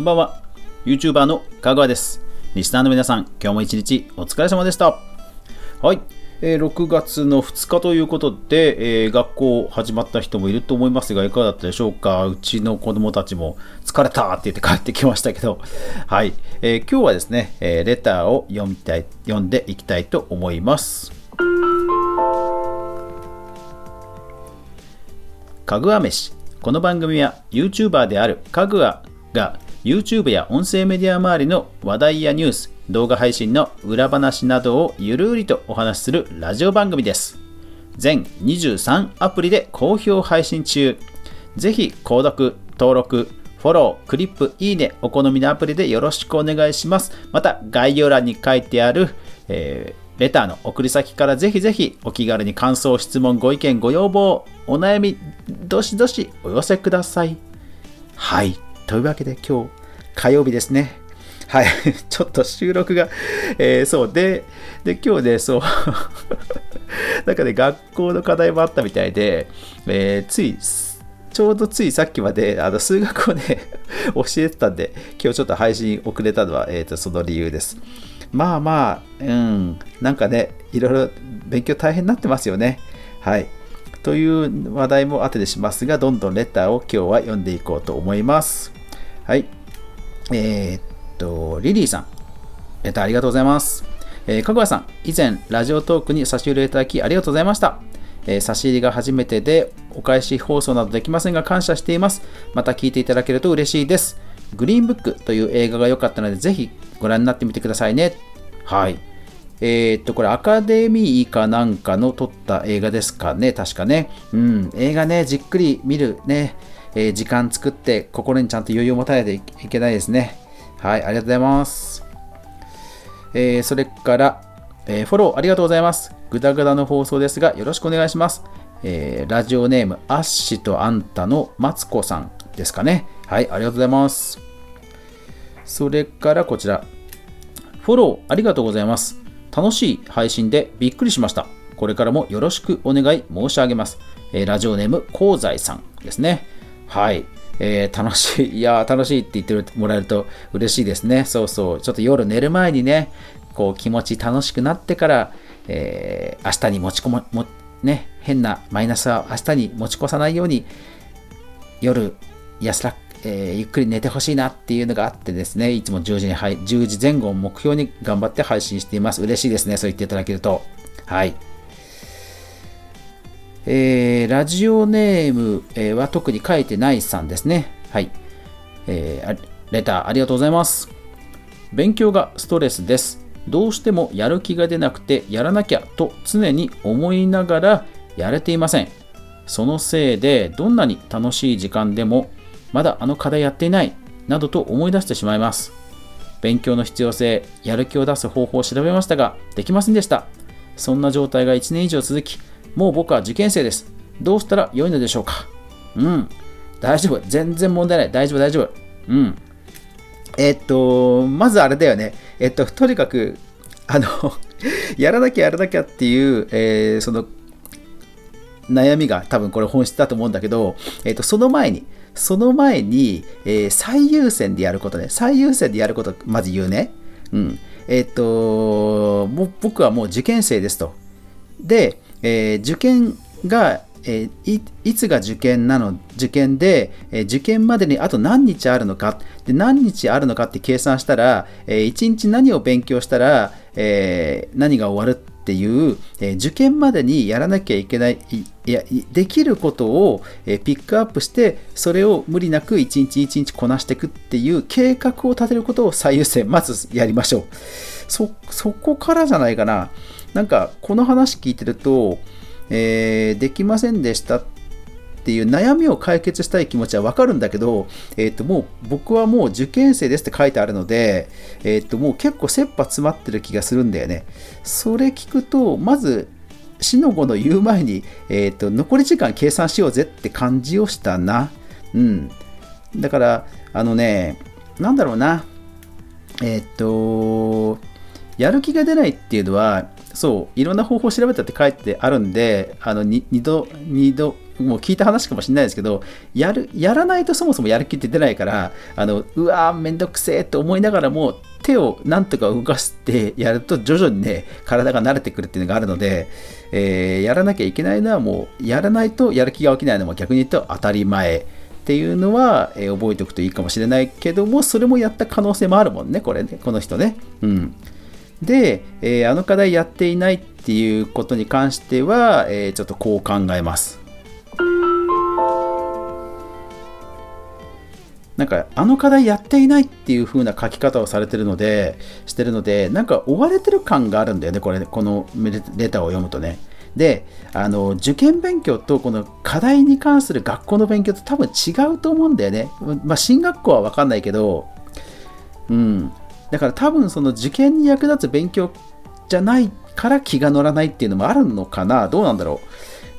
こんばんは。YouTuber のかぐわです。リスナーの皆さん、今日も一日お疲れ様でした。はい。えー6月の2日ということで、えー学校始まった人もいると思いますが、いかがだったでしょうか？うちの子供たちも疲れたって言って帰ってきましたけど、はい。えー今日はですね、えーレターを読みたい、読んでいきたいと思います。かぐわ飯。この番組は YouTuber であるかぐわが YouTube や音声メディア周りの話題やニュース、動画配信の裏話などをゆるりとお話しするラジオ番組です。全23アプリで好評配信中。ぜひ購読、登録、フォロー、クリップ、いいね、お好みのアプリでよろしくお願いします。また概要欄に書いてある、えーレターの送り先からぜひぜひお気軽に感想、質問、ご意見、ご要望、お悩み、どしどしお寄せください。はい。というわけで今日、火曜日ですね。はい。ちょっと収録が、えーそうで、で、今日ね、そう、なんかね、学校の課題もあったみたいで、えーつい、ちょうどついさっきまであの数学をね、教えてたんで、今日ちょっと配信遅れたのは、えーとその理由です。まあまあ、うん、なんかね、いろいろ勉強大変になってますよね。はい。という話題も後でしますが、どんどんレターを今日は読んでいこうと思います。はい。えーっと、リリーさん、レターありがとうございます。えー、かぐわさん、以前、ラジオトークに差し入れいただきありがとうございました。えー差し入れが初めてで、お返し放送などできませんが感謝しています。また聞いていただけると嬉しいです。グリーンブックという映画が良かったので、ぜひご覧になってみてくださいね。はい。えーっと、これアカデミーかなんかの撮った映画ですかね、確かね。うん、映画ね、じっくり見るね、え時間作って心にちゃんと余裕を持たないといけないですね。はい、ありがとうございます。えーそれから、えーフォローありがとうございます。ぐだぐだの放送ですが、よろしくお願いします。えーラジオネーム、アッシとあんたのマツコさんですかね。はい、ありがとうございます。それからこちら、フォローありがとうございます。楽しい配信でびっくりしました。これからもよろしくお願い申し上げます。えーラジオネーム、香西さんですね。はい。えー楽しい、いや、楽しいって言ってもらえると嬉しいですね。そうそう。ちょっと夜寝る前にね、こう気持ち楽しくなってから、えー明日に持ち込も、もね、変なマイナスは明日に持ち越さないように、夜安ら、えーゆっくり寝てほしいなっていうのがあってですね、いつも10時に、はい、10時前後を目標に頑張って配信しています。嬉しいですね、そう言っていただけると。はい。えーラジオネーム、は特に書いてないさんですね。はい。えーレターありがとうございます。勉強がストレスです。どうしてもやる気が出なくてやらなきゃと常に思いながらやれていません。そのせいでどんなに楽しい時間でもまだあの課題やっていないなどと思い出してしまいます。勉強の必要性、やる気を出す方法を調べましたができませんでした。そんな状態が1年以上続き、もう僕は受験生です。どうしたら良いのでしょうか？うん。大丈夫。全然問題ない。大丈夫、大丈夫。うん。えっと、まずあれだよね。えっと、とにかく、あの、やらなきゃやらなきゃっていう、えーその、悩みが多分これ本質だと思うんだけど、えっと、その前に、その前に、えー最優先でやることね。最優先でやること、まず言うね。うん。えっと、僕はもう受験生ですと。で、えー受験が、えーいつが受験なの受験で、えー受験までにあと何日あるのか。で何日あるのかって計算したら、え1日何を勉強したら、え何が終わるっていう、え受験までにやらなきゃいけないいやできることを、ピックアップしてそれを無理なく一日一日こなしていくっていう計画を立てることを最優先まずやりましょう。そそこからじゃないかな。なんかこの話聞いてると、えーできませんでしたっていう悩みを解決したい気持ちはわかるんだけど、えー、ともう僕はもう受験生ですって書いてあるので、えー、ともう結構切羽詰まってる気がするんだよね。それ聞くとまず死の子の言う前に、えー、と残り時間計算しようぜって感じをしたな。うん。だからあのねなんだろうなえっ、とやる気が出ないっていうのはそういろんな方法を調べたって書いてあるんであの二度二度もう聞いた話かもしれないですけどやるやらないとそもそもやる気って出ないからあのうわーめんどくせえと思いながらも手をなんとか動かしてやると徐々にね体が慣れてくるっていうのがあるので、えー、やらなきゃいけないのはもうやらないとやる気が起きないのも逆に言うと当たり前っていうのは、えー、覚えておくといいかもしれないけどもそれもやった可能性もあるもんねこれねこの人ね。うん。で、えー、あの課題やっていないっていうことに関しては、えー、ちょっとこう考えます。なんかあの課題やっていないっていう風な書き方をされてるのでしてるのでなんか追われてる感があるんだよねこれこのレターを読むとね。であの受験勉強とこの課題に関する学校の勉強と多分違うと思うんだよね。まあ進学校は分かんないけどうん。だから多分その受験に役立つ勉強じゃないから気が乗らないっていうのもあるのかな？どうなんだろ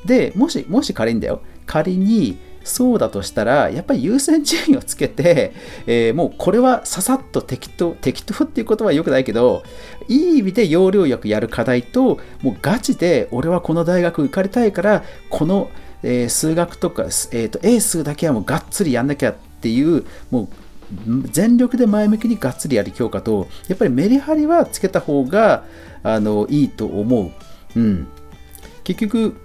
う？でもしもし仮にだよ。仮にそうだとしたらやっぱり優先順位をつけて、えー、もうこれはささっと適当適当っていうことはよくないけどいい意味で要領よくやる課題ともうガチで俺はこの大学受かりたいからこの、えー、数学とか、えーと、英数だけはもうがっつりやんなきゃっていうもう全力で前向きにがっつりやる教科とやっぱりメリハリはつけた方があのいいと思う、うん、結局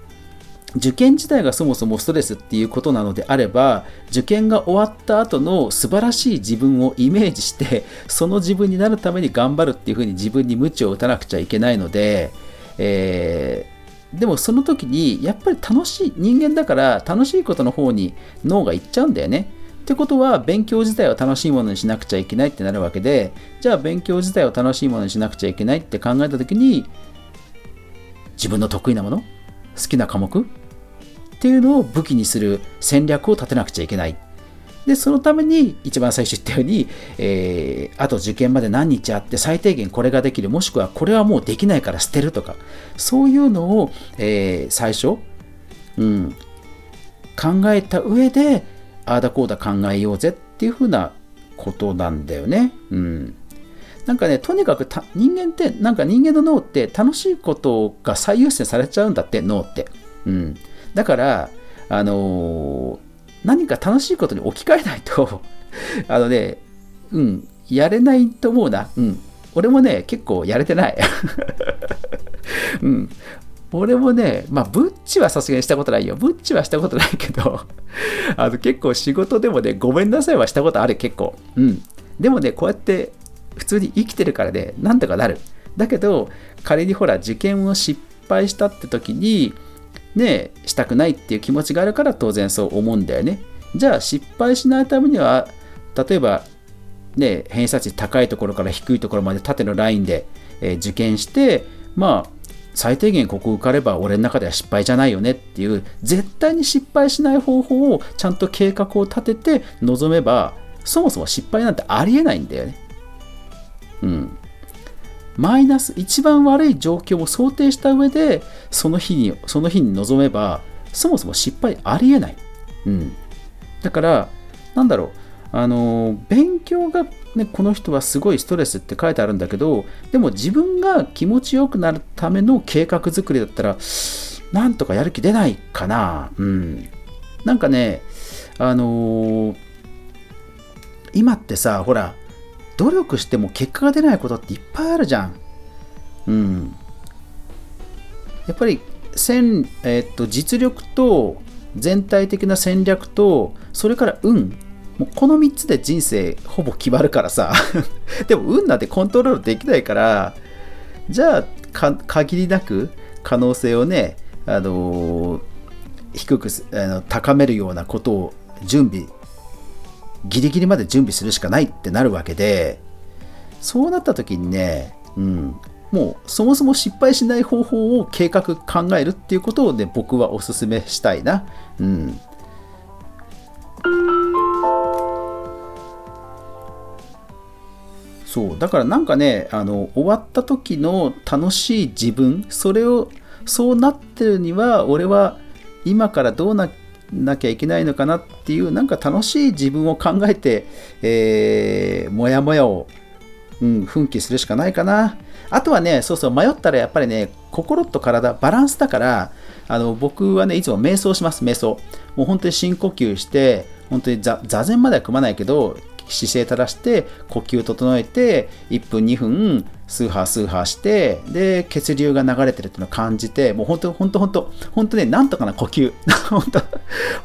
受験自体がそもそもストレスっていうことなのであれば受験が終わった後の素晴らしい自分をイメージしてその自分になるために頑張るっていうふうに自分に鞭を打たなくちゃいけないので、えー、でもその時にやっぱり楽しい人間だから楽しいことの方に脳がいっちゃうんだよね。ってことは勉強自体を楽しいものにしなくちゃいけないってなるわけでじゃあ勉強自体を楽しいものにしなくちゃいけないって考えた時に自分の得意なもの好きな科目っていうのを武器にする戦略を立てなくちゃいけない。でそのために一番最初言ったように、えー、あと受験まで何日あって最低限これができるもしくはこれはもうできないから捨てるとかそういうのを、えー、最初、うん、考えた上でああだこうだ考えようぜっていうふうなことなんだよね。うん。なんかね、とにかく人間って、なんか人間の脳って楽しいことが最優先されちゃうんだって、脳って。うん。だから、あのー、何か楽しいことに置き換えないと あのね、うん、やれないと思うな。うん。俺もね、結構やれてない。うん。俺もね、まあ、ブッチはさすがにしたことないよ。ブッチはしたことないけど、あの結構仕事でもね、ごめんなさいはしたことある、結構。うん。でもね、こうやって普通に生きてるからね、なんとかなる。だけど、仮にほら、受験を失敗したって時に、ね、したくないっていう気持ちがあるから当然そう思うんだよね。じゃあ、失敗しないためには、例えば、ね、偏差値高いところから低いところまで縦のラインで、えー、受験して、まあ、最低限ここ受かれば俺の中では失敗じゃないよねっていう絶対に失敗しない方法をちゃんと計画を立てて臨めばそもそも失敗なんてありえないんだよね。うん。マイナス一番悪い状況を想定した上でその日にその日に臨めばそもそも失敗ありえない。うん。だからなんだろうあの勉強が、ね、この人はすごいストレスって書いてあるんだけどでも自分が気持ちよくなるための計画作りだったらなんとかやる気出ないかな。うん。なんかねあのー、今ってさほら努力しても結果が出ないことっていっぱいあるじゃん。うん。やっぱり戦、えー、っと実力と全体的な戦略とそれから運。もうこの3つで人生ほぼ決まるからさ でも運なんてコントロールできないからじゃあ限りなく可能性をね、あのー、低くあの高めるようなことを準備ギリギリまで準備するしかないってなるわけでそうなった時にね、うん、もうそもそも失敗しない方法を計画考えるっていうことをね僕はおすすめしたいな。うんそうだからなんかねあの終わった時の楽しい自分それをそうなってるには俺は今からどうななきゃいけないのかなっていうなんか楽しい自分を考えて、えー、もやもやを、うん、奮起するしかないかなあとはねそうそう迷ったらやっぱりね心と体バランスだからあの僕はね、いつも瞑想します、瞑想。もう本当に深呼吸して、本当に座禅までは組まないけど、姿勢正して呼吸整えて1分2分スーハースーハーしてで血流が流れてるっていうのを感じてもう本当本当本当本当ねなんとかな呼吸。本当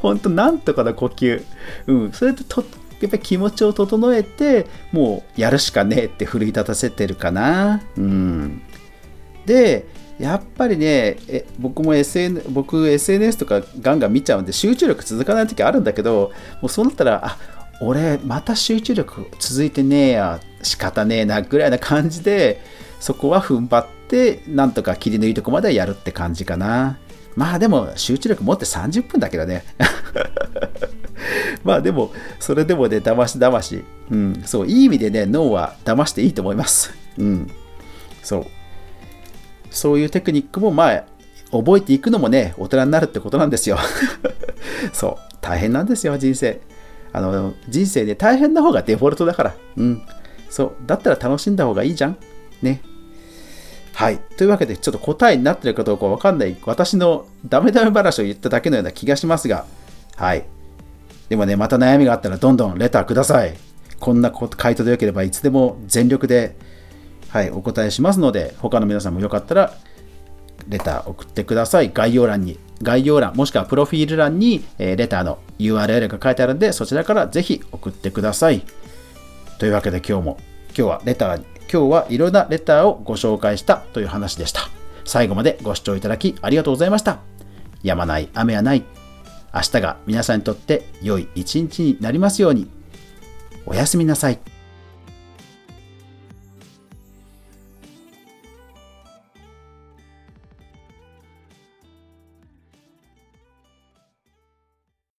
本当なんとかな呼吸。うん。それでとやっぱり気持ちを整えてもうやるしかねえって奮い立たせてるかな。うん。でやっぱりねえ僕も SN 僕 SNS とかガンガン見ちゃうんで集中力続かない時あるんだけどもうそうなったらあ俺また集中力続いてねえや仕方ねえなぐらいな感じでそこは踏ん張ってなんとか切り抜いとこまでやるって感じかな。まあでも集中力持って30分だけどね。まあでもそれでもね騙し騙し。うん。そういい意味でね脳は騙していいと思います。うん。そう。そういうテクニックもまあ覚えていくのもね、大人になるってことなんですよ。そう、大変なんですよ、人生。あの、人生で大変な方がデフォルトだから。うん。そう、だったら楽しんだ方がいいじゃん。ね。はい。というわけで、ちょっと答えになってるかどうかわかんない、私のダメダメ話を言っただけのような気がしますが、はい。でもね、また悩みがあったらどんどんレターください。こんな回答でよければいつでも全力ではい、お答えしますので、他の皆さんもよかったら、レター送ってください。概要欄に、概要欄、もしくはプロフィール欄に、えー、レターの URL が書いてあるんで、そちらからぜひ送ってください。というわけで今日も、今日はレター、今日はいろんなレターをご紹介したという話でした。最後までご視聴いただきありがとうございました。やまない雨はない。明日が皆さんにとって良い一日になりますように。おやすみなさい。